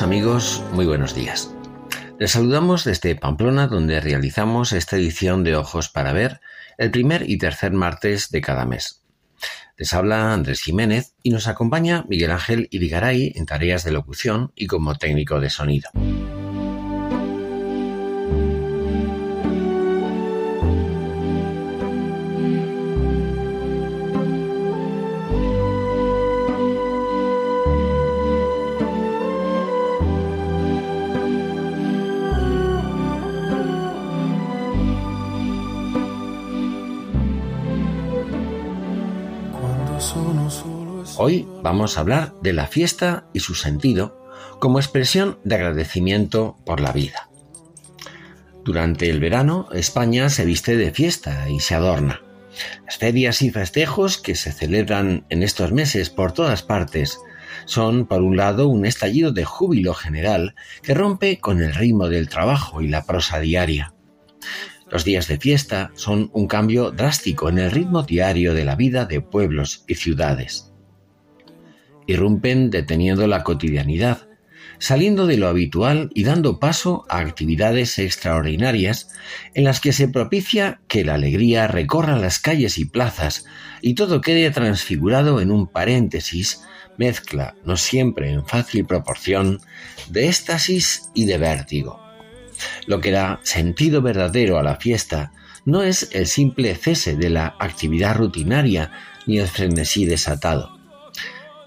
Amigos, muy buenos días. Les saludamos desde Pamplona, donde realizamos esta edición de Ojos para Ver el primer y tercer martes de cada mes. Les habla Andrés Jiménez y nos acompaña Miguel Ángel Irigaray en tareas de locución y como técnico de sonido. Vamos a hablar de la fiesta y su sentido como expresión de agradecimiento por la vida. Durante el verano, España se viste de fiesta y se adorna. Las ferias y festejos que se celebran en estos meses por todas partes son, por un lado, un estallido de júbilo general que rompe con el ritmo del trabajo y la prosa diaria. Los días de fiesta son un cambio drástico en el ritmo diario de la vida de pueblos y ciudades irrumpen deteniendo la cotidianidad, saliendo de lo habitual y dando paso a actividades extraordinarias en las que se propicia que la alegría recorra las calles y plazas y todo quede transfigurado en un paréntesis, mezcla, no siempre en fácil proporción, de éxtasis y de vértigo. Lo que da sentido verdadero a la fiesta no es el simple cese de la actividad rutinaria ni el frenesí desatado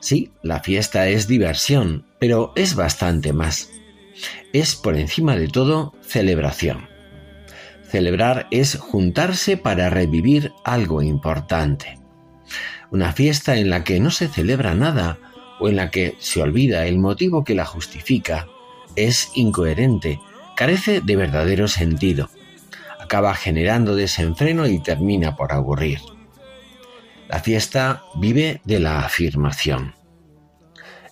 Sí, la fiesta es diversión, pero es bastante más. Es por encima de todo celebración. Celebrar es juntarse para revivir algo importante. Una fiesta en la que no se celebra nada o en la que se olvida el motivo que la justifica es incoherente, carece de verdadero sentido. Acaba generando desenfreno y termina por aburrir. La fiesta vive de la afirmación.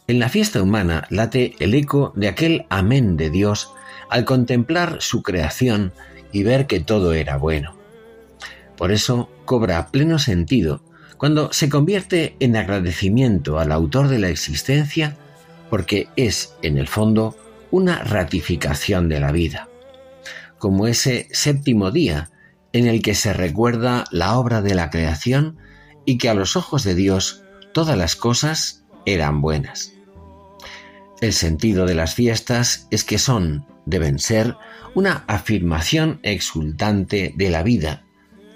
En la fiesta humana late el eco de aquel amén de Dios al contemplar su creación y ver que todo era bueno. Por eso cobra pleno sentido cuando se convierte en agradecimiento al autor de la existencia porque es, en el fondo, una ratificación de la vida, como ese séptimo día en el que se recuerda la obra de la creación y que a los ojos de Dios todas las cosas eran buenas. El sentido de las fiestas es que son, deben ser, una afirmación exultante de la vida,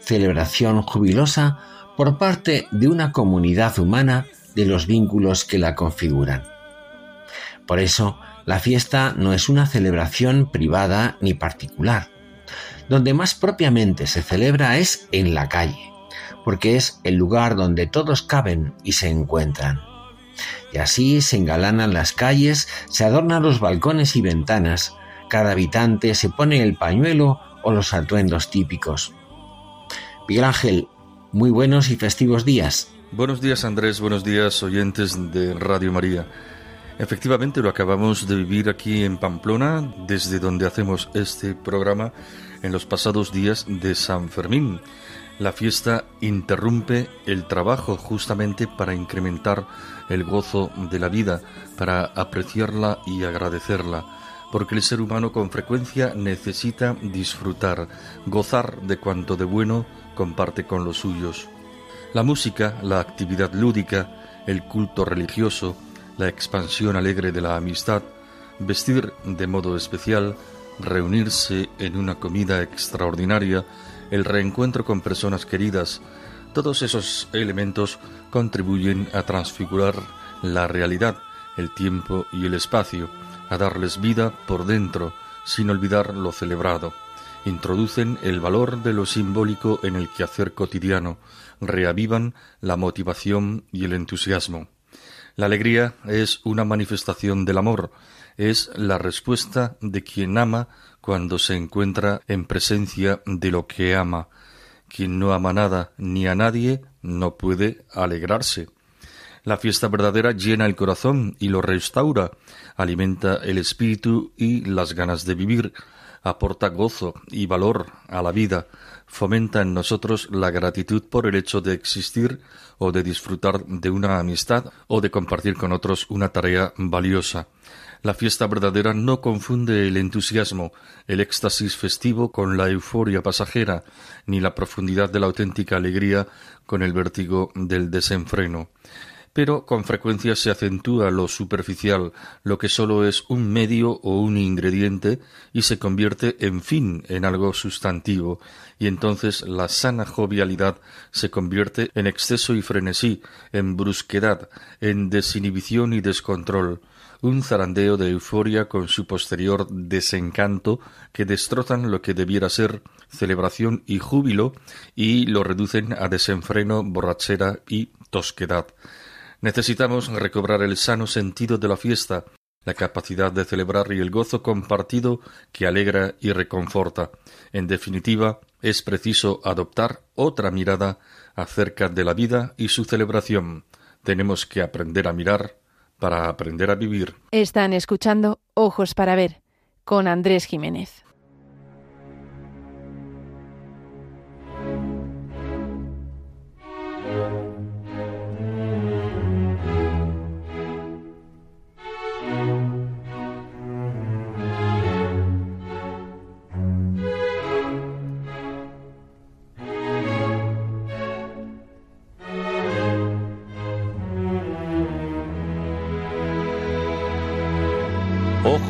celebración jubilosa por parte de una comunidad humana de los vínculos que la configuran. Por eso, la fiesta no es una celebración privada ni particular. Donde más propiamente se celebra es en la calle, porque es el lugar donde todos caben y se encuentran. Y así se engalanan las calles, se adornan los balcones y ventanas, cada habitante se pone el pañuelo o los atuendos típicos. Miguel Ángel, muy buenos y festivos días. Buenos días Andrés, buenos días oyentes de Radio María. Efectivamente lo acabamos de vivir aquí en Pamplona, desde donde hacemos este programa en los pasados días de San Fermín. La fiesta interrumpe el trabajo justamente para incrementar el gozo de la vida, para apreciarla y agradecerla, porque el ser humano con frecuencia necesita disfrutar, gozar de cuanto de bueno comparte con los suyos. La música, la actividad lúdica, el culto religioso, la expansión alegre de la amistad, vestir de modo especial, reunirse en una comida extraordinaria, el reencuentro con personas queridas, todos esos elementos contribuyen a transfigurar la realidad, el tiempo y el espacio, a darles vida por dentro, sin olvidar lo celebrado. Introducen el valor de lo simbólico en el quehacer cotidiano, reavivan la motivación y el entusiasmo. La alegría es una manifestación del amor, es la respuesta de quien ama cuando se encuentra en presencia de lo que ama. Quien no ama nada ni a nadie no puede alegrarse. La fiesta verdadera llena el corazón y lo restaura, alimenta el espíritu y las ganas de vivir, aporta gozo y valor a la vida, fomenta en nosotros la gratitud por el hecho de existir o de disfrutar de una amistad o de compartir con otros una tarea valiosa. La fiesta verdadera no confunde el entusiasmo, el éxtasis festivo con la euforia pasajera, ni la profundidad de la auténtica alegría con el vértigo del desenfreno. Pero con frecuencia se acentúa lo superficial, lo que sólo es un medio o un ingrediente, y se convierte en fin en algo sustantivo, y entonces la sana jovialidad se convierte en exceso y frenesí, en brusquedad, en desinhibición y descontrol, un zarandeo de euforia con su posterior desencanto que destrozan lo que debiera ser celebración y júbilo y lo reducen a desenfreno, borrachera y tosquedad. Necesitamos recobrar el sano sentido de la fiesta, la capacidad de celebrar y el gozo compartido que alegra y reconforta. En definitiva, es preciso adoptar otra mirada acerca de la vida y su celebración. Tenemos que aprender a mirar para aprender a vivir. Están escuchando Ojos para Ver con Andrés Jiménez.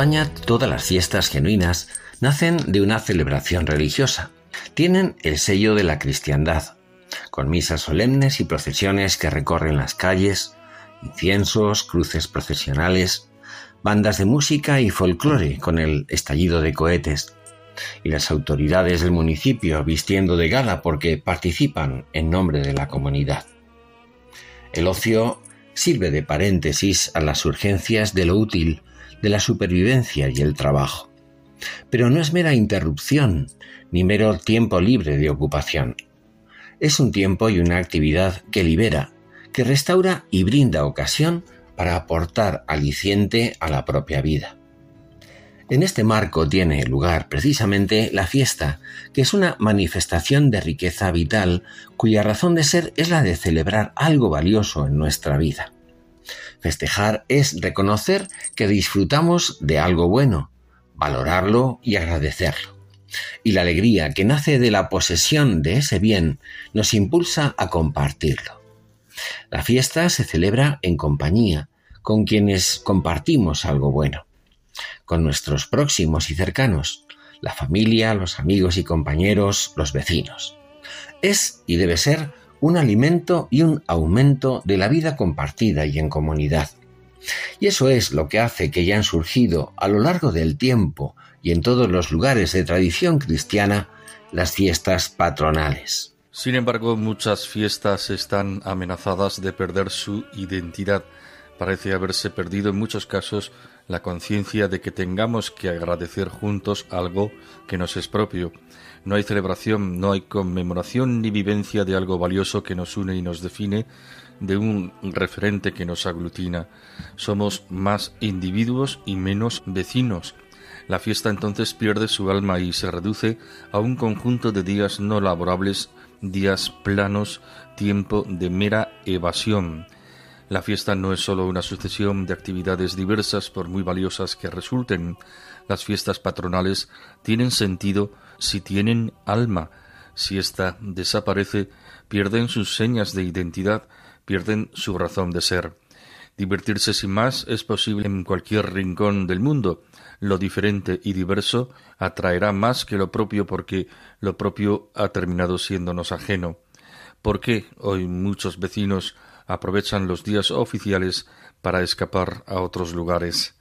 España todas las fiestas genuinas nacen de una celebración religiosa. Tienen el sello de la cristiandad, con misas solemnes y procesiones que recorren las calles, inciensos, cruces procesionales, bandas de música y folclore con el estallido de cohetes, y las autoridades del municipio vistiendo de gala porque participan en nombre de la comunidad. El ocio sirve de paréntesis a las urgencias de lo útil de la supervivencia y el trabajo. Pero no es mera interrupción, ni mero tiempo libre de ocupación. Es un tiempo y una actividad que libera, que restaura y brinda ocasión para aportar aliciente a la propia vida. En este marco tiene lugar precisamente la fiesta, que es una manifestación de riqueza vital cuya razón de ser es la de celebrar algo valioso en nuestra vida. Festejar es reconocer que disfrutamos de algo bueno, valorarlo y agradecerlo. Y la alegría que nace de la posesión de ese bien nos impulsa a compartirlo. La fiesta se celebra en compañía, con quienes compartimos algo bueno, con nuestros próximos y cercanos, la familia, los amigos y compañeros, los vecinos. Es y debe ser un alimento y un aumento de la vida compartida y en comunidad. Y eso es lo que hace que hayan surgido a lo largo del tiempo y en todos los lugares de tradición cristiana las fiestas patronales. Sin embargo, muchas fiestas están amenazadas de perder su identidad, parece haberse perdido en muchos casos la conciencia de que tengamos que agradecer juntos algo que nos es propio. No hay celebración, no hay conmemoración ni vivencia de algo valioso que nos une y nos define, de un referente que nos aglutina. Somos más individuos y menos vecinos. La fiesta entonces pierde su alma y se reduce a un conjunto de días no laborables, días planos, tiempo de mera evasión. La fiesta no es sólo una sucesión de actividades diversas por muy valiosas que resulten. Las fiestas patronales tienen sentido si tienen alma. Si ésta desaparece, pierden sus señas de identidad, pierden su razón de ser. Divertirse sin más es posible en cualquier rincón del mundo. Lo diferente y diverso atraerá más que lo propio porque lo propio ha terminado siéndonos ajeno. ¿Por qué hoy muchos vecinos aprovechan los días oficiales para escapar a otros lugares?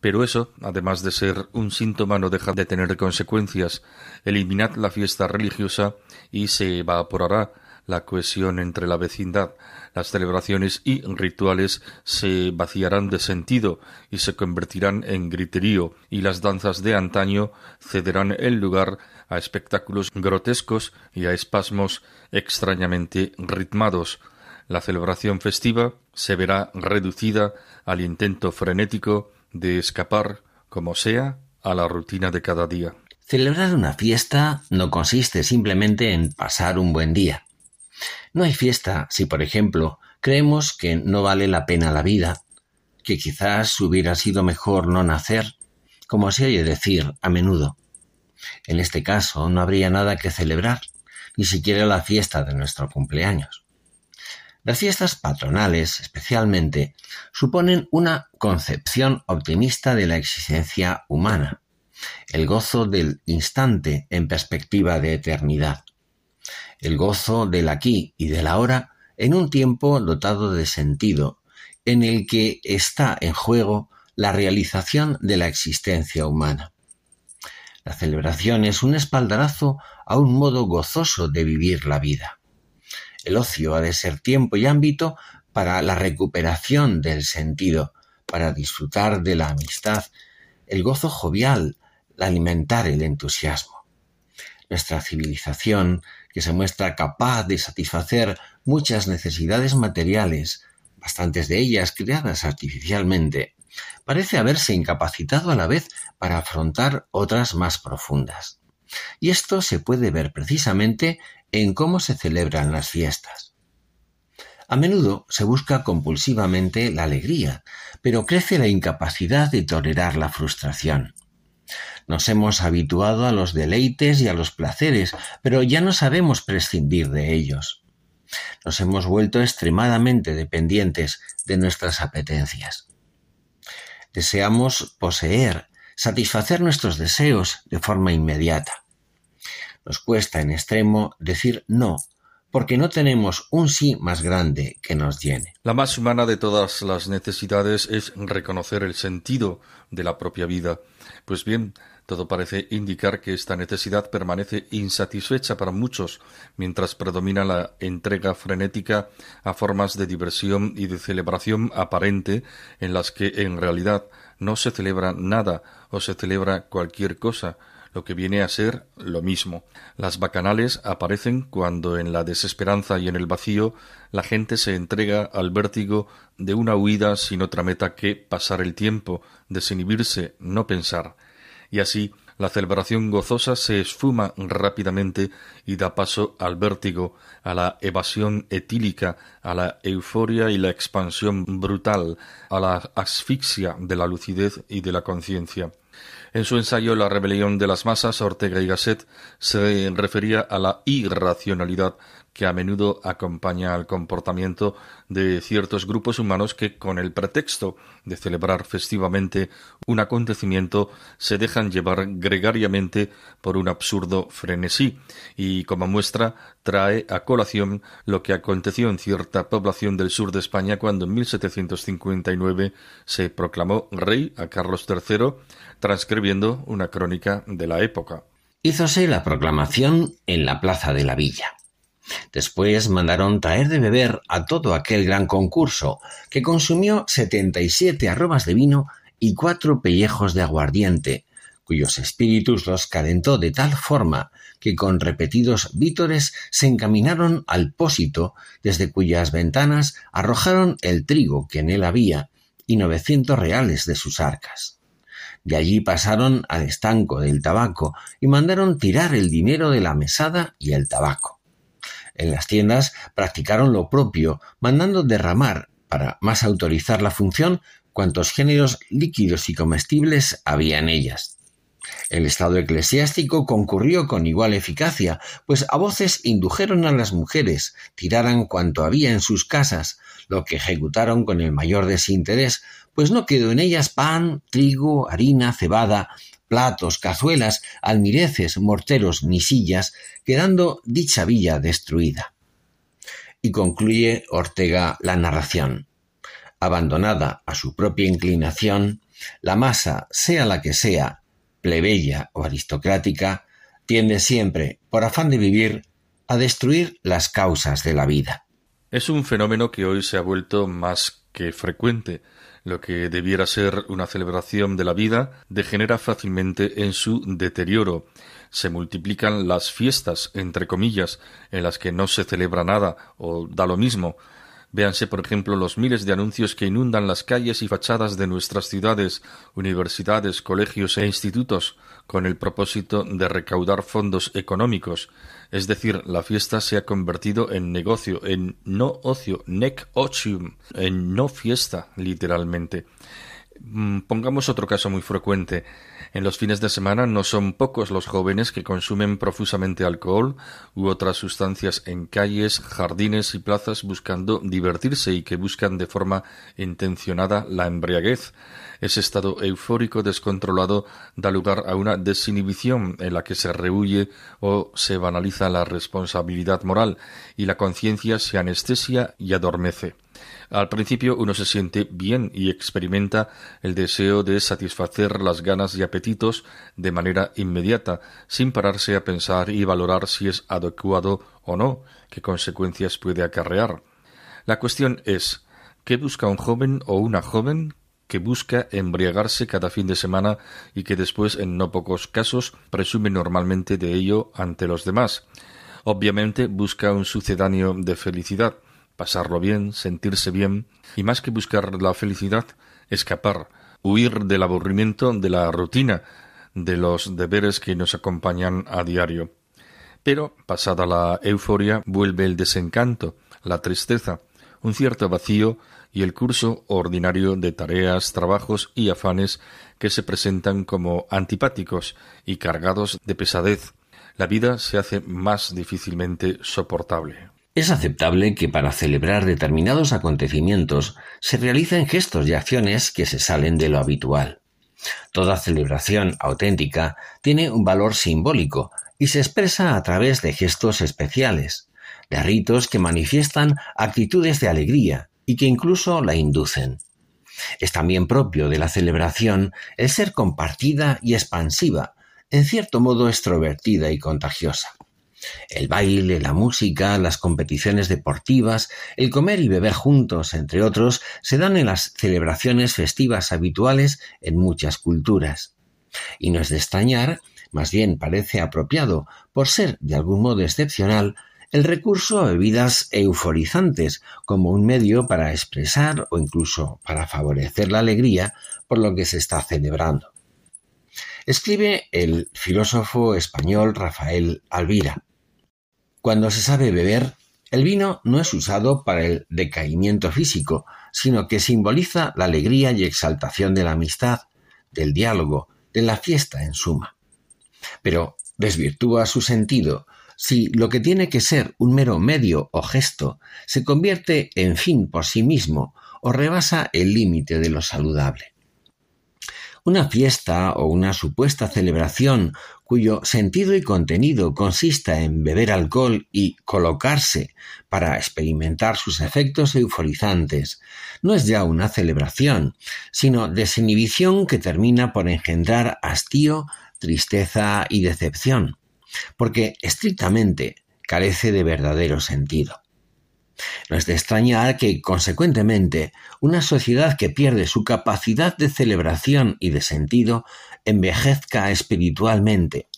Pero eso, además de ser un síntoma, no deja de tener consecuencias. Eliminad la fiesta religiosa y se evaporará la cohesión entre la vecindad, las celebraciones y rituales se vaciarán de sentido y se convertirán en griterío, y las danzas de antaño cederán el lugar a espectáculos grotescos y a espasmos extrañamente ritmados. La celebración festiva se verá reducida al intento frenético de escapar, como sea, a la rutina de cada día. Celebrar una fiesta no consiste simplemente en pasar un buen día. No hay fiesta si, por ejemplo, creemos que no vale la pena la vida, que quizás hubiera sido mejor no nacer, como se oye decir a menudo. En este caso no habría nada que celebrar, ni siquiera la fiesta de nuestro cumpleaños. Las fiestas patronales, especialmente, suponen una concepción optimista de la existencia humana, el gozo del instante en perspectiva de eternidad el gozo del aquí y del ahora en un tiempo dotado de sentido, en el que está en juego la realización de la existencia humana. La celebración es un espaldarazo a un modo gozoso de vivir la vida. El ocio ha de ser tiempo y ámbito para la recuperación del sentido, para disfrutar de la amistad, el gozo jovial, alimentar el entusiasmo. Nuestra civilización que se muestra capaz de satisfacer muchas necesidades materiales, bastantes de ellas creadas artificialmente, parece haberse incapacitado a la vez para afrontar otras más profundas. Y esto se puede ver precisamente en cómo se celebran las fiestas. A menudo se busca compulsivamente la alegría, pero crece la incapacidad de tolerar la frustración. Nos hemos habituado a los deleites y a los placeres, pero ya no sabemos prescindir de ellos. Nos hemos vuelto extremadamente dependientes de nuestras apetencias. Deseamos poseer, satisfacer nuestros deseos de forma inmediata. Nos cuesta en extremo decir no, porque no tenemos un sí más grande que nos llene. La más humana de todas las necesidades es reconocer el sentido de la propia vida. Pues bien, todo parece indicar que esta necesidad permanece insatisfecha para muchos, mientras predomina la entrega frenética a formas de diversión y de celebración aparente en las que en realidad no se celebra nada o se celebra cualquier cosa, lo que viene a ser lo mismo. Las bacanales aparecen cuando en la desesperanza y en el vacío la gente se entrega al vértigo de una huida sin otra meta que pasar el tiempo, desinhibirse, no pensar y así la celebración gozosa se esfuma rápidamente y da paso al vértigo, a la evasión etílica, a la euforia y la expansión brutal, a la asfixia de la lucidez y de la conciencia. En su ensayo La rebelión de las masas, Ortega y Gasset se refería a la irracionalidad que a menudo acompaña al comportamiento de ciertos grupos humanos que, con el pretexto de celebrar festivamente un acontecimiento, se dejan llevar gregariamente por un absurdo frenesí, y como muestra trae a colación lo que aconteció en cierta población del sur de España cuando en 1759 se proclamó rey a Carlos III, transcribiendo una crónica de la época. Hízose la proclamación en la plaza de la villa. Después mandaron traer de beber a todo aquel gran concurso, que consumió setenta y siete arrobas de vino y cuatro pellejos de aguardiente, cuyos espíritus los calentó de tal forma que con repetidos vítores se encaminaron al pósito, desde cuyas ventanas arrojaron el trigo que en él había y novecientos reales de sus arcas. De allí pasaron al estanco del tabaco y mandaron tirar el dinero de la mesada y el tabaco. En las tiendas practicaron lo propio, mandando derramar, para más autorizar la función, cuantos géneros líquidos y comestibles había en ellas. El Estado eclesiástico concurrió con igual eficacia, pues a voces indujeron a las mujeres tiraran cuanto había en sus casas, lo que ejecutaron con el mayor desinterés, pues no quedó en ellas pan, trigo, harina, cebada, platos, cazuelas, almireces, morteros ni sillas, quedando dicha villa destruida. Y concluye Ortega la narración. Abandonada a su propia inclinación, la masa, sea la que sea, plebeya o aristocrática, tiende siempre, por afán de vivir, a destruir las causas de la vida. Es un fenómeno que hoy se ha vuelto más que frecuente. Lo que debiera ser una celebración de la vida degenera fácilmente en su deterioro. Se multiplican las fiestas, entre comillas, en las que no se celebra nada o da lo mismo, Véanse, por ejemplo, los miles de anuncios que inundan las calles y fachadas de nuestras ciudades, universidades, colegios e institutos, con el propósito de recaudar fondos económicos. Es decir, la fiesta se ha convertido en negocio, en no ocio, nec ocium, en no fiesta, literalmente. Mm, pongamos otro caso muy frecuente. En los fines de semana no son pocos los jóvenes que consumen profusamente alcohol u otras sustancias en calles, jardines y plazas buscando divertirse y que buscan de forma intencionada la embriaguez. Ese estado eufórico descontrolado da lugar a una desinhibición en la que se rehuye o se banaliza la responsabilidad moral y la conciencia se anestesia y adormece. Al principio uno se siente bien y experimenta el deseo de satisfacer las ganas y apetitos de manera inmediata, sin pararse a pensar y valorar si es adecuado o no, qué consecuencias puede acarrear. La cuestión es ¿qué busca un joven o una joven que busca embriagarse cada fin de semana y que después, en no pocos casos, presume normalmente de ello ante los demás? Obviamente busca un sucedáneo de felicidad, pasarlo bien, sentirse bien, y más que buscar la felicidad, escapar, huir del aburrimiento, de la rutina, de los deberes que nos acompañan a diario. Pero, pasada la euforia, vuelve el desencanto, la tristeza, un cierto vacío y el curso ordinario de tareas, trabajos y afanes que se presentan como antipáticos y cargados de pesadez. La vida se hace más difícilmente soportable. Es aceptable que para celebrar determinados acontecimientos se realicen gestos y acciones que se salen de lo habitual. Toda celebración auténtica tiene un valor simbólico y se expresa a través de gestos especiales, de ritos que manifiestan actitudes de alegría y que incluso la inducen. Es también propio de la celebración el ser compartida y expansiva, en cierto modo extrovertida y contagiosa. El baile, la música, las competiciones deportivas, el comer y beber juntos, entre otros, se dan en las celebraciones festivas habituales en muchas culturas. Y no es de extrañar, más bien parece apropiado, por ser de algún modo excepcional, el recurso a bebidas euforizantes como un medio para expresar o incluso para favorecer la alegría por lo que se está celebrando. Escribe el filósofo español Rafael Alvira. Cuando se sabe beber, el vino no es usado para el decaimiento físico, sino que simboliza la alegría y exaltación de la amistad, del diálogo, de la fiesta en suma. Pero desvirtúa su sentido si lo que tiene que ser un mero medio o gesto se convierte en fin por sí mismo o rebasa el límite de lo saludable. Una fiesta o una supuesta celebración cuyo sentido y contenido consista en beber alcohol y colocarse para experimentar sus efectos euforizantes, no es ya una celebración, sino desinhibición que termina por engendrar hastío, tristeza y decepción, porque estrictamente carece de verdadero sentido. No es de extrañar que, consecuentemente, una sociedad que pierde su capacidad de celebración y de sentido envejezca espiritualmente,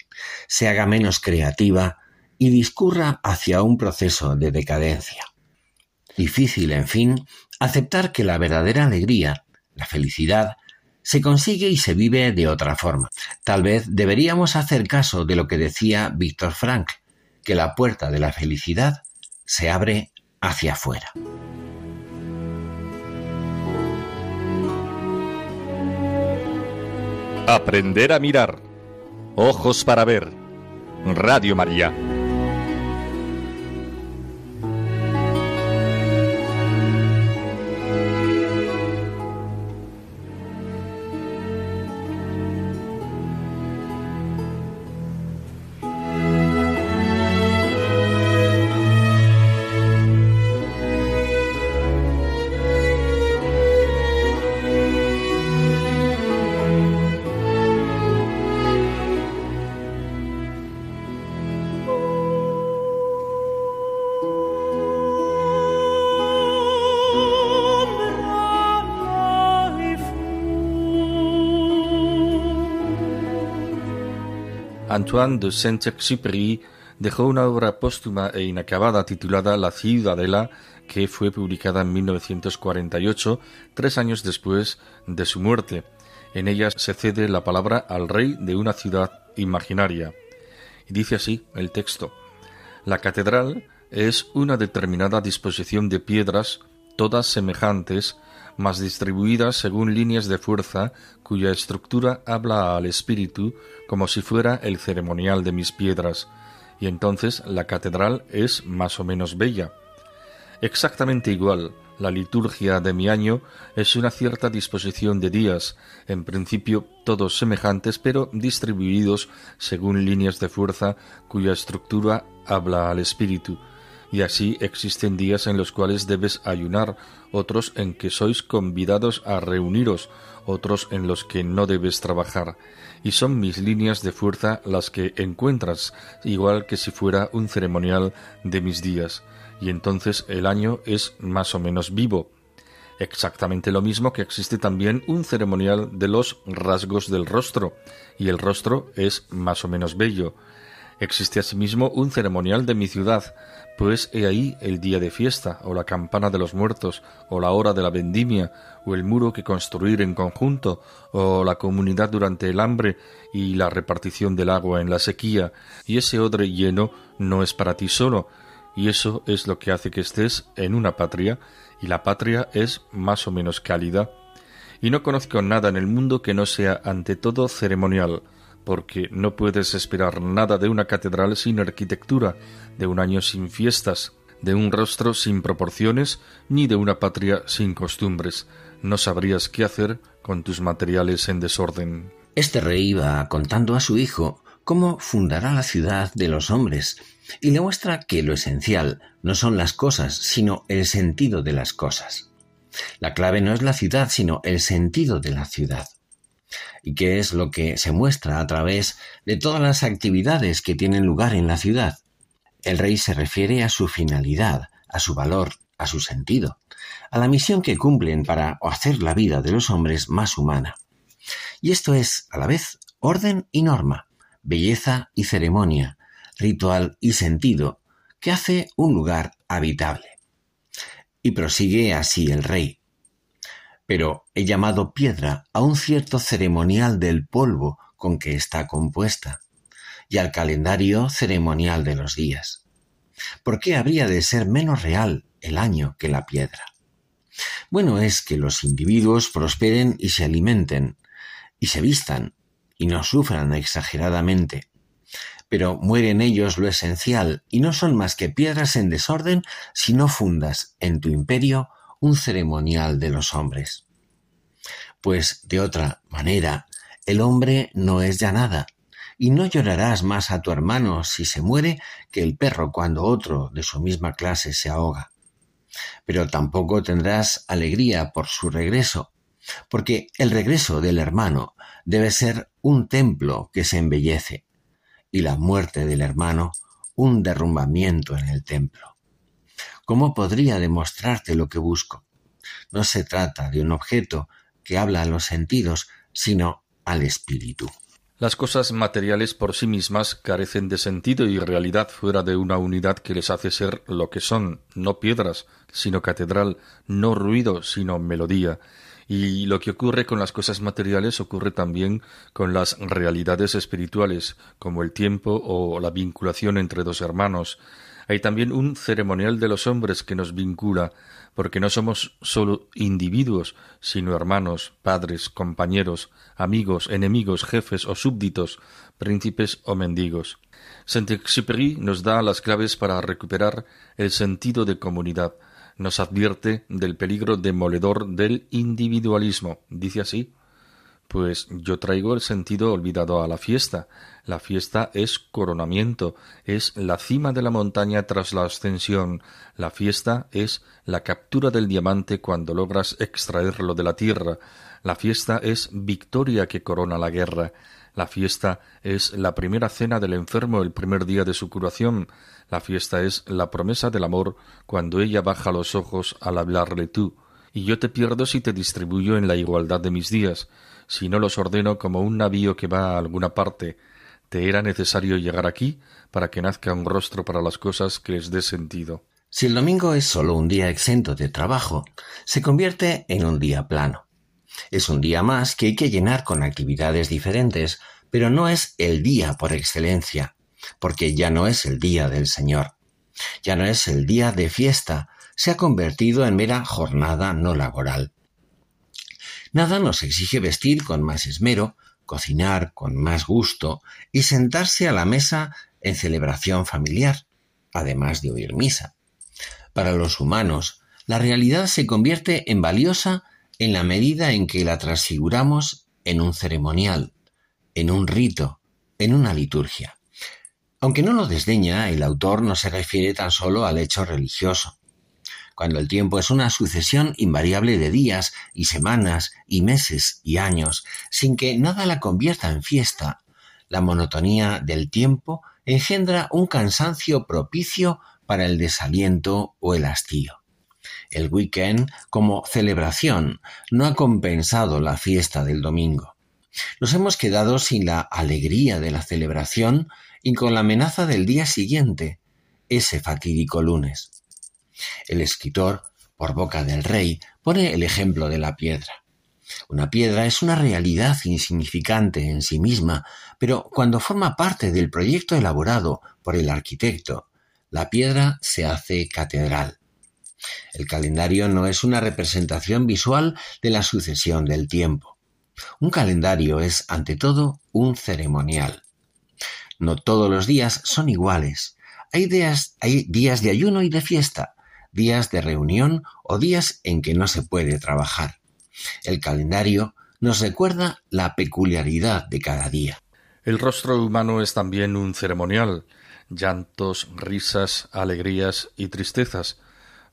se haga menos creativa y discurra hacia un proceso de decadencia. Difícil, en fin, aceptar que la verdadera alegría, la felicidad, se consigue y se vive de otra forma. Tal vez deberíamos hacer caso de lo que decía Víctor Frank, que la puerta de la felicidad se abre hacia afuera. Aprender a mirar. Ojos para ver. Radio María. Antoine de Saint-Exupéry dejó una obra póstuma e inacabada titulada La Ciudadela, que fue publicada en 1948, tres años después de su muerte. En ella se cede la palabra al rey de una ciudad imaginaria. Y dice así el texto. La catedral es una determinada disposición de piedras, todas semejantes, mas distribuidas según líneas de fuerza cuya estructura habla al espíritu como si fuera el ceremonial de mis piedras, y entonces la catedral es más o menos bella. Exactamente igual, la liturgia de mi año es una cierta disposición de días, en principio todos semejantes, pero distribuidos según líneas de fuerza cuya estructura habla al espíritu, y así existen días en los cuales debes ayunar, otros en que sois convidados a reuniros, otros en los que no debes trabajar, y son mis líneas de fuerza las que encuentras, igual que si fuera un ceremonial de mis días, y entonces el año es más o menos vivo. Exactamente lo mismo que existe también un ceremonial de los rasgos del rostro, y el rostro es más o menos bello. Existe asimismo un ceremonial de mi ciudad, pues he ahí el día de fiesta, o la campana de los muertos, o la hora de la vendimia, o el muro que construir en conjunto, o la comunidad durante el hambre y la repartición del agua en la sequía, y ese odre lleno no es para ti solo, y eso es lo que hace que estés en una patria, y la patria es más o menos cálida. Y no conozco nada en el mundo que no sea ante todo ceremonial, porque no puedes esperar nada de una catedral sin arquitectura, de un año sin fiestas, de un rostro sin proporciones, ni de una patria sin costumbres. No sabrías qué hacer con tus materiales en desorden. Este rey iba contando a su hijo cómo fundará la ciudad de los hombres, y le muestra que lo esencial no son las cosas, sino el sentido de las cosas. La clave no es la ciudad, sino el sentido de la ciudad y qué es lo que se muestra a través de todas las actividades que tienen lugar en la ciudad. El rey se refiere a su finalidad, a su valor, a su sentido, a la misión que cumplen para hacer la vida de los hombres más humana. Y esto es, a la vez, orden y norma, belleza y ceremonia, ritual y sentido, que hace un lugar habitable. Y prosigue así el rey pero he llamado piedra a un cierto ceremonial del polvo con que está compuesta, y al calendario ceremonial de los días. ¿Por qué habría de ser menos real el año que la piedra? Bueno es que los individuos prosperen y se alimenten, y se vistan, y no sufran exageradamente. Pero mueren ellos lo esencial, y no son más que piedras en desorden si no fundas en tu imperio un ceremonial de los hombres. Pues de otra manera, el hombre no es ya nada, y no llorarás más a tu hermano si se muere que el perro cuando otro de su misma clase se ahoga. Pero tampoco tendrás alegría por su regreso, porque el regreso del hermano debe ser un templo que se embellece, y la muerte del hermano un derrumbamiento en el templo. ¿Cómo podría demostrarte lo que busco? No se trata de un objeto que habla a los sentidos, sino al espíritu. Las cosas materiales por sí mismas carecen de sentido y realidad fuera de una unidad que les hace ser lo que son, no piedras, sino catedral, no ruido, sino melodía. Y lo que ocurre con las cosas materiales ocurre también con las realidades espirituales, como el tiempo o la vinculación entre dos hermanos. Hay también un ceremonial de los hombres que nos vincula, porque no somos solo individuos, sino hermanos, padres, compañeros, amigos, enemigos, jefes o súbditos, príncipes o mendigos. Saint-Exupéry nos da las claves para recuperar el sentido de comunidad. Nos advierte del peligro demoledor del individualismo. Dice así pues yo traigo el sentido olvidado a la fiesta. La fiesta es coronamiento, es la cima de la montaña tras la ascensión. La fiesta es la captura del diamante cuando logras extraerlo de la tierra. La fiesta es victoria que corona la guerra. La fiesta es la primera cena del enfermo el primer día de su curación. La fiesta es la promesa del amor cuando ella baja los ojos al hablarle tú. Y yo te pierdo si te distribuyo en la igualdad de mis días si no los ordeno como un navío que va a alguna parte. Te era necesario llegar aquí para que nazca un rostro para las cosas que les dé sentido. Si el domingo es solo un día exento de trabajo, se convierte en un día plano. Es un día más que hay que llenar con actividades diferentes, pero no es el día por excelencia, porque ya no es el día del Señor. Ya no es el día de fiesta, se ha convertido en mera jornada no laboral. Nada nos exige vestir con más esmero, cocinar con más gusto y sentarse a la mesa en celebración familiar, además de oír misa. Para los humanos, la realidad se convierte en valiosa en la medida en que la transfiguramos en un ceremonial, en un rito, en una liturgia. Aunque no lo desdeña, el autor no se refiere tan solo al hecho religioso cuando el tiempo es una sucesión invariable de días y semanas y meses y años, sin que nada la convierta en fiesta, la monotonía del tiempo engendra un cansancio propicio para el desaliento o el hastío. El weekend, como celebración, no ha compensado la fiesta del domingo. Nos hemos quedado sin la alegría de la celebración y con la amenaza del día siguiente, ese fatídico lunes. El escritor, por boca del rey, pone el ejemplo de la piedra. Una piedra es una realidad insignificante en sí misma, pero cuando forma parte del proyecto elaborado por el arquitecto, la piedra se hace catedral. El calendario no es una representación visual de la sucesión del tiempo. Un calendario es, ante todo, un ceremonial. No todos los días son iguales. Hay días, de ayuno y de fiesta, días de reunión o días en que no se puede trabajar. El calendario nos recuerda la peculiaridad de cada día. El rostro humano es también un ceremonial, llantos, risas, alegrías y tristezas.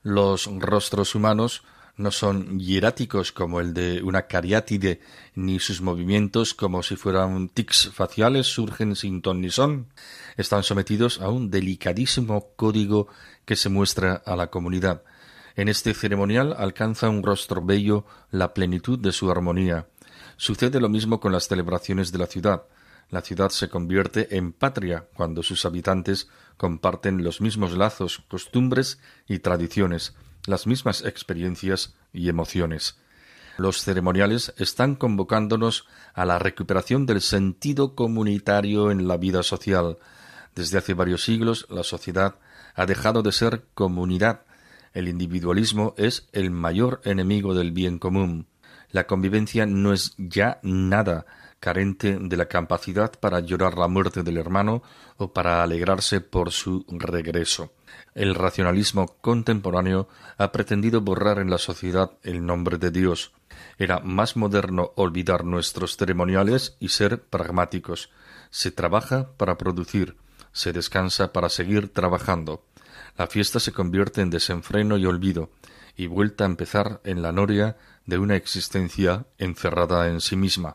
Los rostros humanos no son hieráticos como el de una cariátide, ni sus movimientos como si fueran tics faciales surgen sin ton ni son. Están sometidos a un delicadísimo código que se muestra a la comunidad. En este ceremonial alcanza un rostro bello la plenitud de su armonía. Sucede lo mismo con las celebraciones de la ciudad. La ciudad se convierte en patria cuando sus habitantes comparten los mismos lazos, costumbres y tradiciones, las mismas experiencias y emociones. Los ceremoniales están convocándonos a la recuperación del sentido comunitario en la vida social. Desde hace varios siglos la sociedad ha dejado de ser comunidad. El individualismo es el mayor enemigo del bien común. La convivencia no es ya nada carente de la capacidad para llorar la muerte del hermano o para alegrarse por su regreso. El racionalismo contemporáneo ha pretendido borrar en la sociedad el nombre de Dios. Era más moderno olvidar nuestros ceremoniales y ser pragmáticos. Se trabaja para producir, se descansa para seguir trabajando. La fiesta se convierte en desenfreno y olvido, y vuelta a empezar en la noria de una existencia encerrada en sí misma.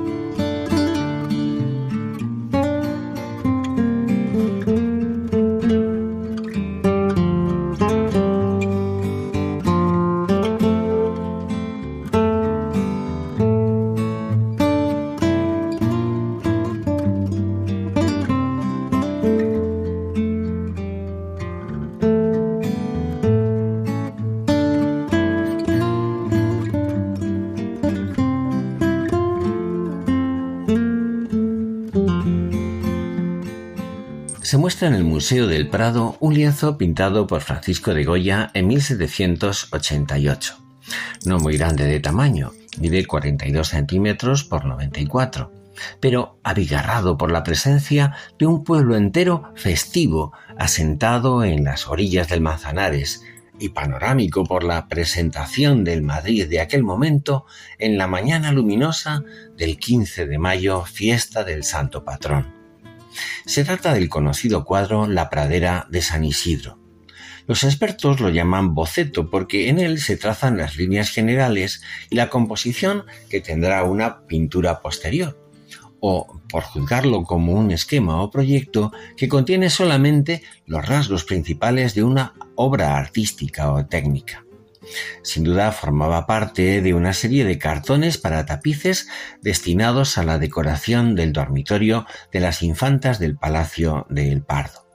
Museo del Prado un lienzo pintado por Francisco de Goya en 1788. No muy grande de tamaño, mide 42 centímetros por 94, pero abigarrado por la presencia de un pueblo entero festivo asentado en las orillas del Manzanares y panorámico por la presentación del Madrid de aquel momento en la mañana luminosa del 15 de mayo, fiesta del Santo Patrón. Se trata del conocido cuadro La pradera de San Isidro. Los expertos lo llaman boceto porque en él se trazan las líneas generales y la composición que tendrá una pintura posterior, o por juzgarlo como un esquema o proyecto que contiene solamente los rasgos principales de una obra artística o técnica. Sin duda formaba parte de una serie de cartones para tapices destinados a la decoración del dormitorio de las infantas del Palacio de El Pardo.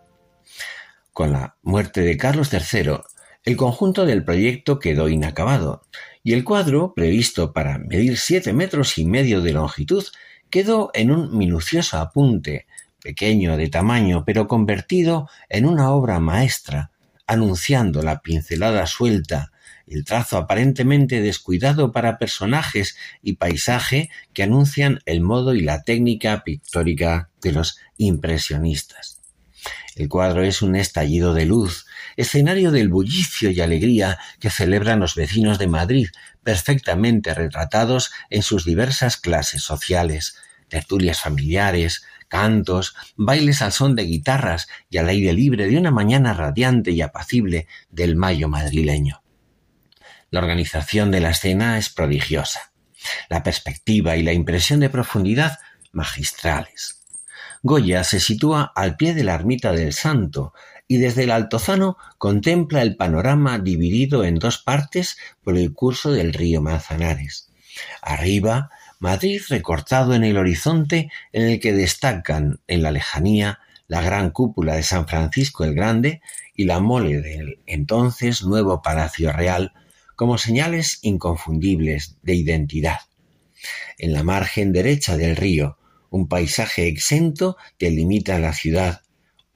Con la muerte de Carlos III, el conjunto del proyecto quedó inacabado y el cuadro, previsto para medir siete metros y medio de longitud, quedó en un minucioso apunte, pequeño de tamaño, pero convertido en una obra maestra, anunciando la pincelada suelta el trazo aparentemente descuidado para personajes y paisaje que anuncian el modo y la técnica pictórica de los impresionistas. El cuadro es un estallido de luz, escenario del bullicio y alegría que celebran los vecinos de Madrid, perfectamente retratados en sus diversas clases sociales, tertulias familiares, cantos, bailes al son de guitarras y al aire libre de una mañana radiante y apacible del mayo madrileño. La organización de la escena es prodigiosa. La perspectiva y la impresión de profundidad magistrales. Goya se sitúa al pie de la ermita del Santo y desde el altozano contempla el panorama dividido en dos partes por el curso del río Manzanares. Arriba, Madrid recortado en el horizonte en el que destacan en la lejanía la gran cúpula de San Francisco el Grande y la mole del entonces nuevo Palacio Real como señales inconfundibles de identidad. En la margen derecha del río, un paisaje exento delimita la ciudad,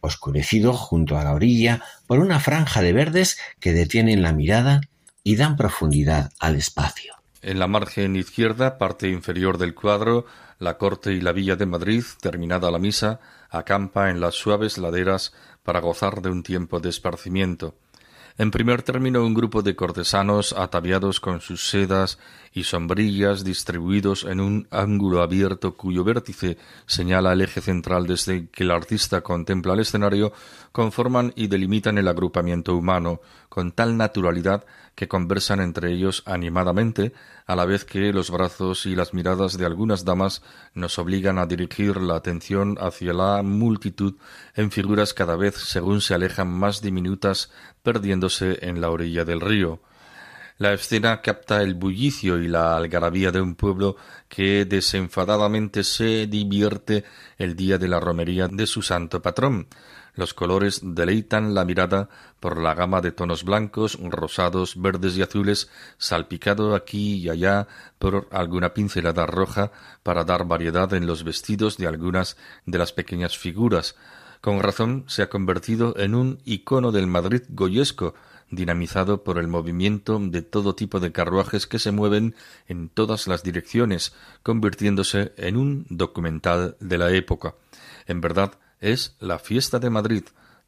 oscurecido junto a la orilla por una franja de verdes que detienen la mirada y dan profundidad al espacio. En la margen izquierda, parte inferior del cuadro, la corte y la villa de Madrid, terminada la misa, acampa en las suaves laderas para gozar de un tiempo de esparcimiento. En primer término, un grupo de cortesanos ataviados con sus sedas y sombrillas distribuidos en un ángulo abierto cuyo vértice señala el eje central desde que el artista contempla el escenario, conforman y delimitan el agrupamiento humano con tal naturalidad que conversan entre ellos animadamente, a la vez que los brazos y las miradas de algunas damas nos obligan a dirigir la atención hacia la multitud en figuras cada vez según se alejan más diminutas, perdiéndose en la orilla del río. La escena capta el bullicio y la algarabía de un pueblo que desenfadadamente se divierte el día de la romería de su santo patrón. Los colores deleitan la mirada por la gama de tonos blancos, rosados, verdes y azules, salpicado aquí y allá por alguna pincelada roja para dar variedad en los vestidos de algunas de las pequeñas figuras. Con razón se ha convertido en un icono del Madrid goyesco, dinamizado por el movimiento de todo tipo de carruajes que se mueven en todas las direcciones, convirtiéndose en un documental de la época. En verdad, es la fiesta de Madrid.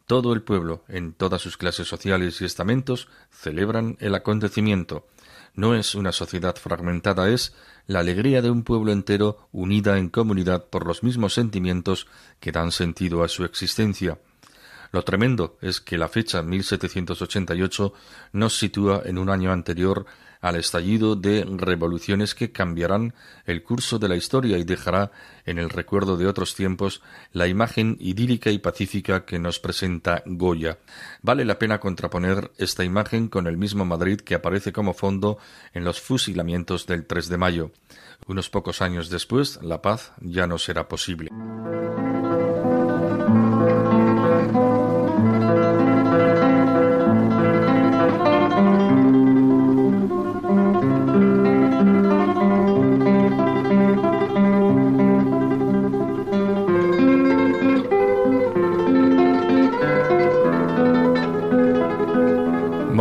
Todo el pueblo, en todas sus clases sociales y estamentos, celebran el acontecimiento. No es una sociedad fragmentada, es la alegría de un pueblo entero unida en comunidad por los mismos sentimientos que dan sentido a su existencia. Lo tremendo es que la fecha 1788 nos sitúa en un año anterior al estallido de revoluciones que cambiarán el curso de la historia y dejará en el recuerdo de otros tiempos la imagen idílica y pacífica que nos presenta Goya. Vale la pena contraponer esta imagen con el mismo Madrid que aparece como fondo en los fusilamientos del 3 de mayo. Unos pocos años después, la paz ya no será posible.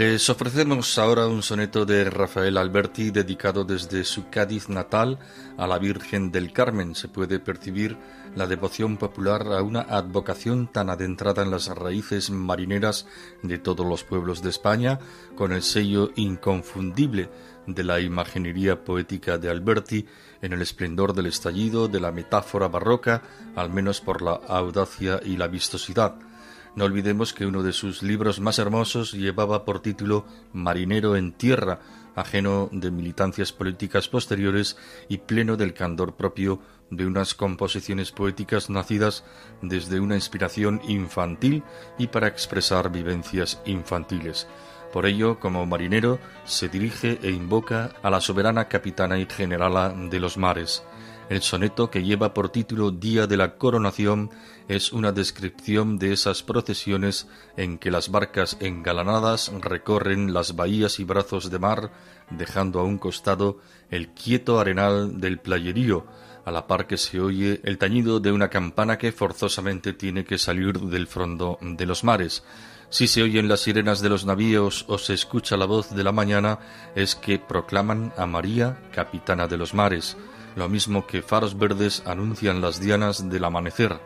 Les ofrecemos ahora un soneto de Rafael Alberti dedicado desde su Cádiz natal a la Virgen del Carmen. Se puede percibir la devoción popular a una advocación tan adentrada en las raíces marineras de todos los pueblos de España, con el sello inconfundible de la imaginería poética de Alberti en el esplendor del estallido de la metáfora barroca, al menos por la audacia y la vistosidad no olvidemos que uno de sus libros más hermosos llevaba por título Marinero en tierra, ajeno de militancias políticas posteriores y pleno del candor propio de unas composiciones poéticas nacidas desde una inspiración infantil y para expresar vivencias infantiles. Por ello, como marinero, se dirige e invoca a la soberana capitana y generala de los mares. El soneto que lleva por título Día de la Coronación es una descripción de esas procesiones en que las barcas engalanadas recorren las bahías y brazos de mar, dejando a un costado el quieto arenal del playerío, a la par que se oye el tañido de una campana que forzosamente tiene que salir del fondo de los mares. Si se oyen las sirenas de los navíos o se escucha la voz de la mañana, es que proclaman a María, capitana de los mares lo mismo que faros verdes anuncian las dianas del amanecer.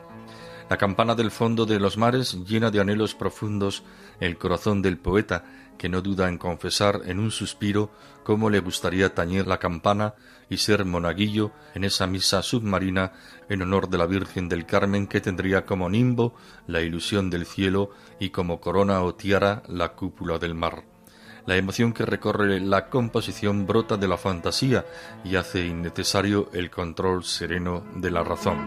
La campana del fondo de los mares llena de anhelos profundos el corazón del poeta, que no duda en confesar en un suspiro cómo le gustaría tañer la campana y ser monaguillo en esa misa submarina en honor de la Virgen del Carmen que tendría como nimbo la ilusión del cielo y como corona o tiara la cúpula del mar. La emoción que recorre la composición brota de la fantasía y hace innecesario el control sereno de la razón.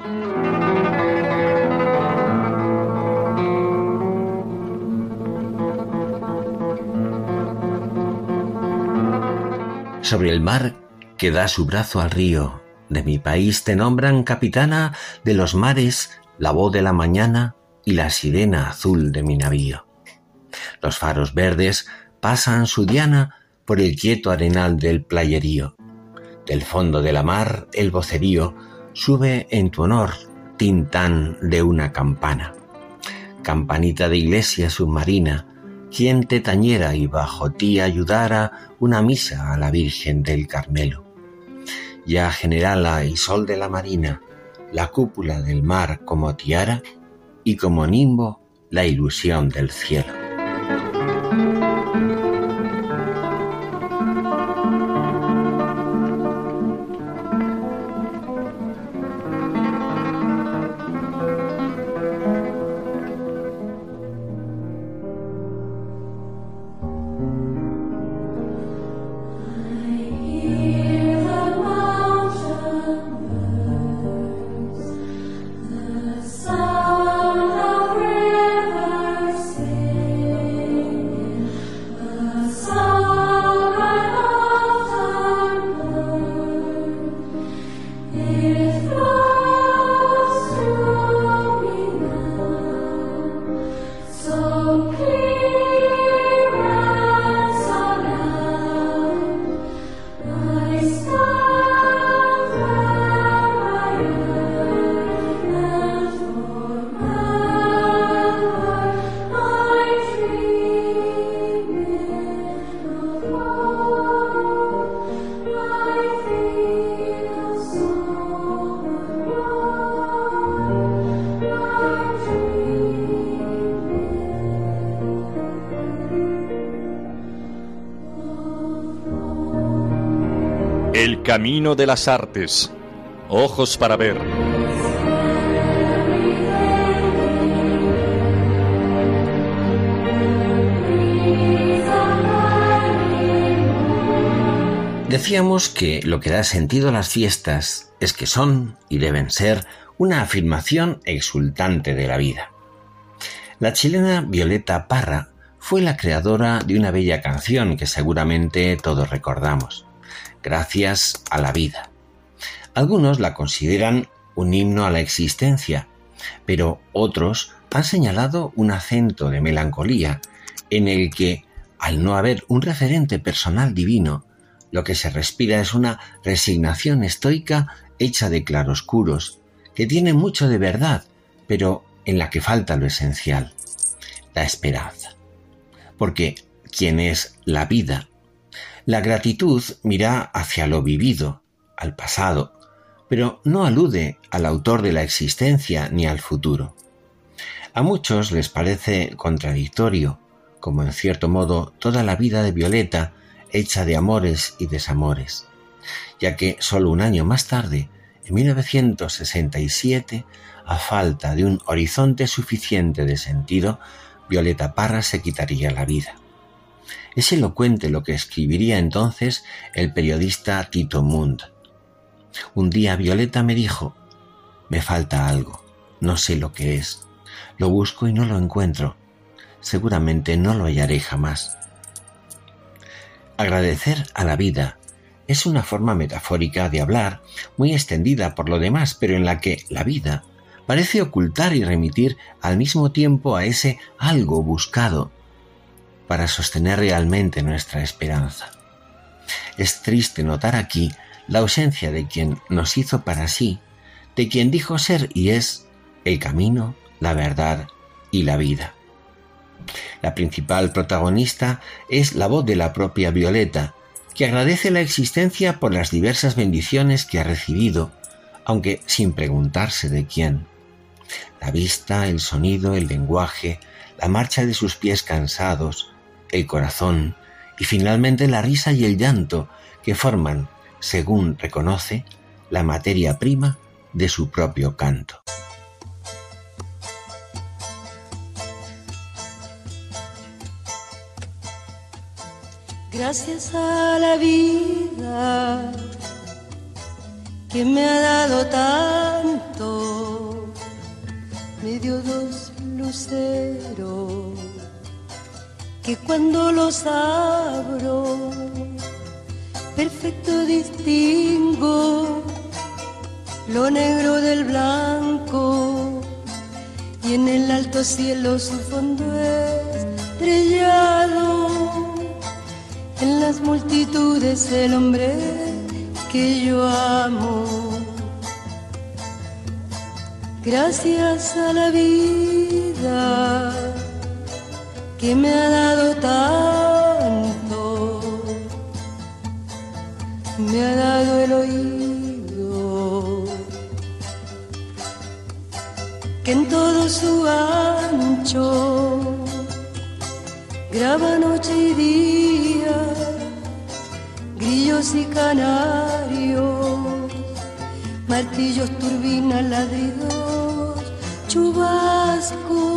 Sobre el mar que da su brazo al río, de mi país te nombran capitana de los mares, la voz de la mañana y la sirena azul de mi navío. Los faros verdes pasan su diana por el quieto arenal del playerío. Del fondo de la mar el vocerío sube en tu honor tintán de una campana. Campanita de iglesia submarina, quien te tañera y bajo ti ayudara una misa a la Virgen del Carmelo. Ya generala y sol de la marina, la cúpula del mar como tiara y como nimbo la ilusión del cielo. Camino de las artes. Ojos para ver. Decíamos que lo que da sentido a las fiestas es que son y deben ser una afirmación exultante de la vida. La chilena Violeta Parra fue la creadora de una bella canción que seguramente todos recordamos, Gracias a la vida. Algunos la consideran un himno a la existencia, pero otros han señalado un acento de melancolía en el que, al no haber un referente personal divino, lo que se respira es una resignación estoica hecha de claroscuros, que tiene mucho de verdad, pero en la que falta lo esencial, la esperanza. Porque ¿quién es la vida? La gratitud mira hacia lo vivido, al pasado, pero no alude al autor de la existencia ni al futuro. A muchos les parece contradictorio, como en cierto modo toda la vida de Violeta hecha de amores y desamores, ya que solo un año más tarde, en 1967, a falta de un horizonte suficiente de sentido, Violeta Parra se quitaría la vida. Es elocuente lo que escribiría entonces el periodista Tito Mund. Un día Violeta me dijo, me falta algo, no sé lo que es, lo busco y no lo encuentro, seguramente no lo hallaré jamás. Agradecer a la vida es una forma metafórica de hablar muy extendida por lo demás, pero en la que la vida parece ocultar y remitir al mismo tiempo a ese algo buscado para sostener realmente nuestra esperanza. Es triste notar aquí la ausencia de quien nos hizo para sí, de quien dijo ser y es el camino, la verdad y la vida. La principal protagonista es la voz de la propia Violeta, que agradece la existencia por las diversas bendiciones que ha recibido, aunque sin preguntarse de quién. La vista, el sonido, el lenguaje, la marcha de sus pies cansados, el corazón y finalmente la risa y el llanto que forman, según reconoce, la materia prima de su propio canto. Gracias a la vida que me ha dado tanto, me dio dos luceros que cuando los abro, perfecto distingo lo negro del blanco. Y en el alto cielo su fondo estrellado en las multitudes el hombre que yo amo. Gracias a la vida que me ha dado tanto, me ha dado el oído, que en todo su ancho graba noche y día, grillos y canarios, martillos, turbinas, ladridos, chubasco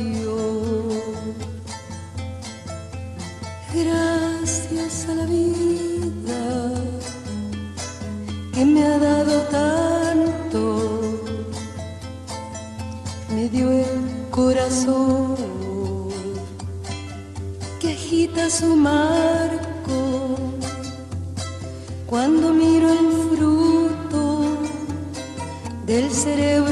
Gracias a la vida que me ha dado tanto, me dio el corazón que agita su marco. Cuando miro el fruto del cerebro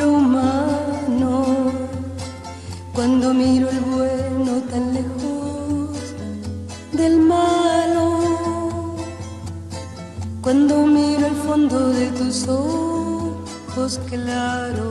claros.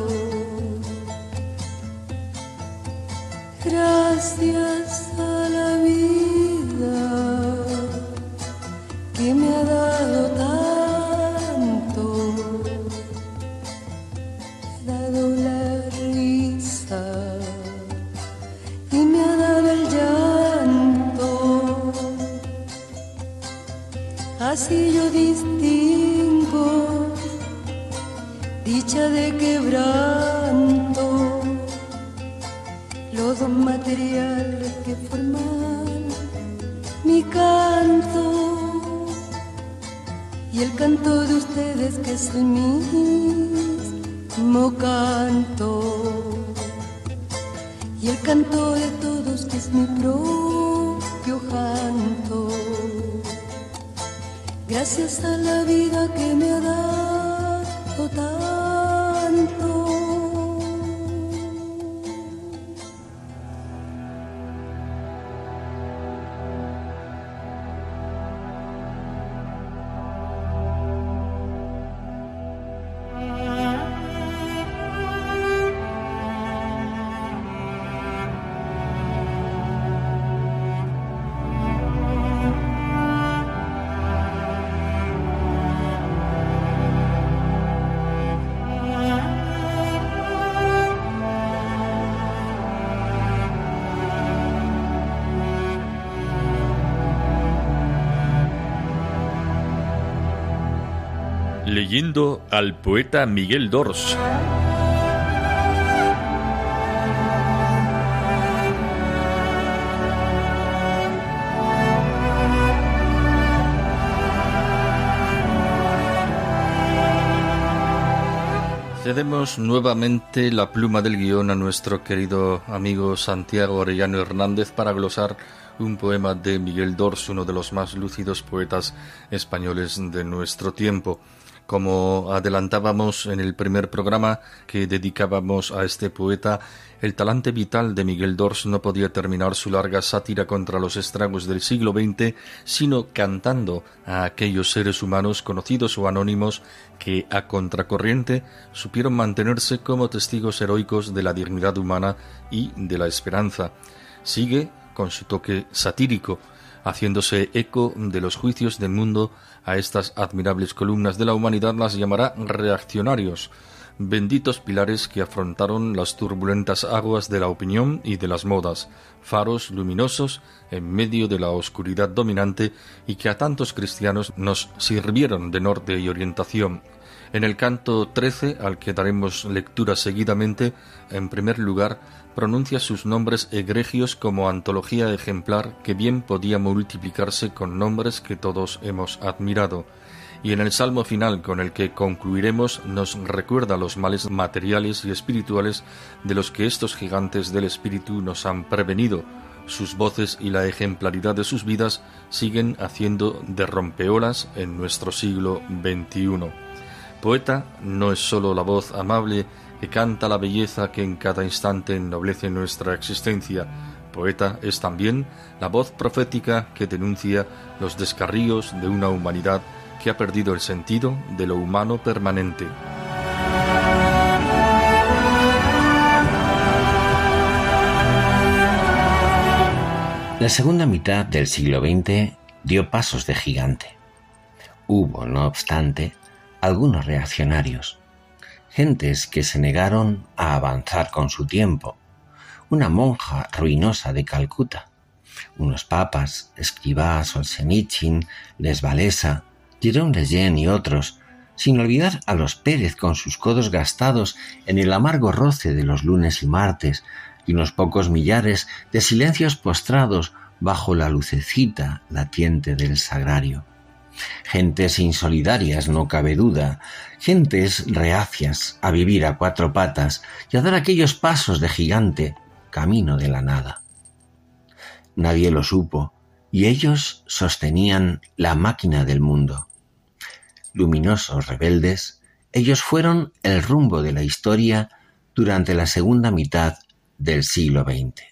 Es el mismo canto y el canto de todos que es mi propio canto. Gracias a la vida que Leyendo al poeta Miguel Dors. Cedemos nuevamente la pluma del guion a nuestro querido amigo Santiago Orellano Hernández para glosar un poema de Miguel Dors, uno de los más lúcidos poetas españoles de nuestro tiempo. Como adelantábamos en el primer programa que dedicábamos a este poeta, el talante vital de Miguel Dors no podía terminar su larga sátira contra los estragos del siglo XX, sino cantando a aquellos seres humanos conocidos o anónimos que, a contracorriente, supieron mantenerse como testigos heroicos de la dignidad humana y de la esperanza. Sigue con su toque satírico, haciéndose eco de los juicios del mundo a estas admirables columnas de la humanidad las llamará reaccionarios, benditos pilares que afrontaron las turbulentas aguas de la opinión y de las modas, faros luminosos en medio de la oscuridad dominante y que a tantos cristianos nos sirvieron de norte y orientación. En el canto 13, al que daremos lectura seguidamente, en primer lugar, pronuncia sus nombres egregios como antología ejemplar que bien podía multiplicarse con nombres que todos hemos admirado. Y en el salmo final con el que concluiremos nos recuerda los males materiales y espirituales de los que estos gigantes del espíritu nos han prevenido. Sus voces y la ejemplaridad de sus vidas siguen haciendo de rompeolas en nuestro siglo XXI. Poeta no es sólo la voz amable que canta la belleza que en cada instante ennoblece nuestra existencia. Poeta es también la voz profética que denuncia los descarríos de una humanidad que ha perdido el sentido de lo humano permanente. La segunda mitad del siglo XX dio pasos de gigante. Hubo, no obstante, algunos reaccionarios, gentes que se negaron a avanzar con su tiempo, una monja ruinosa de Calcuta, unos papas, Escribá, Solzhenitsyn, Les Valesa, Jerome Lejeune y otros, sin olvidar a los Pérez con sus codos gastados en el amargo roce de los lunes y martes, y unos pocos millares de silencios postrados bajo la lucecita latiente del sagrario. Gentes insolidarias, no cabe duda, gentes reacias a vivir a cuatro patas y a dar aquellos pasos de gigante camino de la nada. Nadie lo supo, y ellos sostenían la máquina del mundo. Luminosos rebeldes, ellos fueron el rumbo de la historia durante la segunda mitad del siglo XX.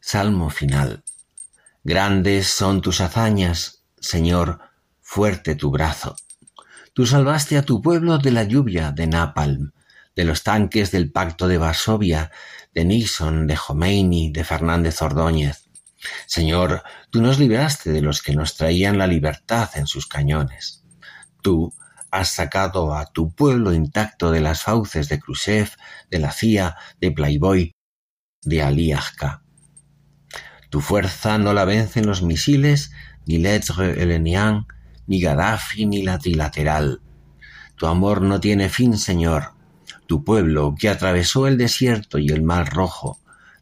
Salmo final. Grandes son tus hazañas, Señor, fuerte tu brazo. Tú salvaste a tu pueblo de la lluvia de Napalm, de los tanques del Pacto de Varsovia, de Nixon, de Khomeini, de Fernández Ordóñez. Señor, tú nos liberaste de los que nos traían la libertad en sus cañones. Tú has sacado a tu pueblo intacto de las fauces de Khrushchev, de la CIA, de Playboy, de Ali Tu fuerza no la vencen los misiles, ni Lettre Elenian, ni Gaddafi, ni la trilateral. Tu amor no tiene fin, Señor. Tu pueblo, que atravesó el desierto y el mar rojo,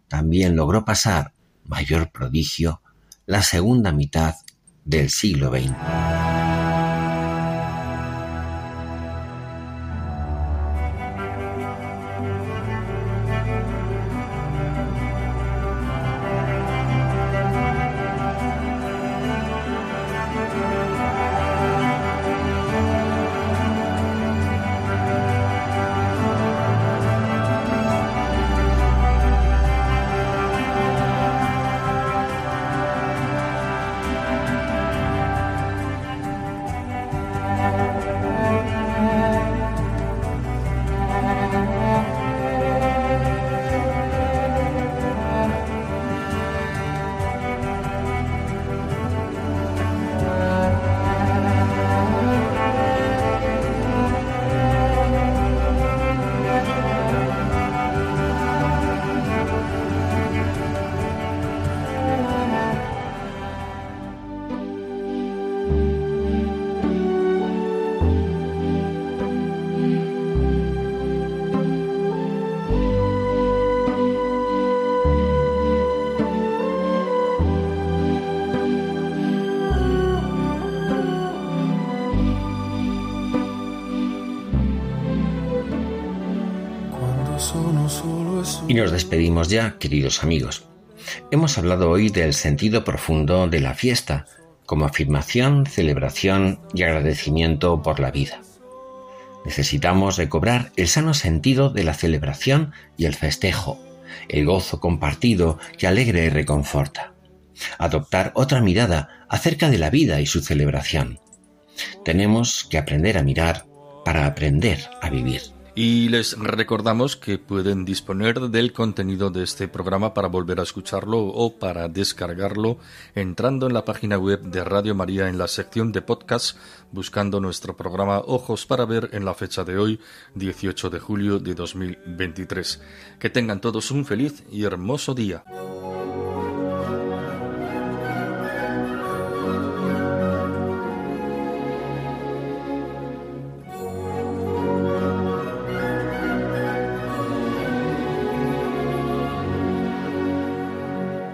también logró pasar, mayor prodigio, la segunda mitad del siglo XX. Despedimos ya, queridos amigos. Hemos hablado hoy del sentido profundo de la fiesta, como afirmación, celebración y agradecimiento por la vida. Necesitamos recobrar el sano sentido de la celebración y el festejo, el gozo compartido que alegra y reconforta. Adoptar otra mirada acerca de la vida y su celebración. Tenemos que aprender a mirar para aprender a vivir. Y les recordamos que pueden disponer del contenido de este programa para volver a escucharlo o para descargarlo entrando en la página web de Radio María en la sección de podcast buscando nuestro programa Ojos para ver en la fecha de hoy, 18 de julio de 2023. Que tengan todos un feliz y hermoso día.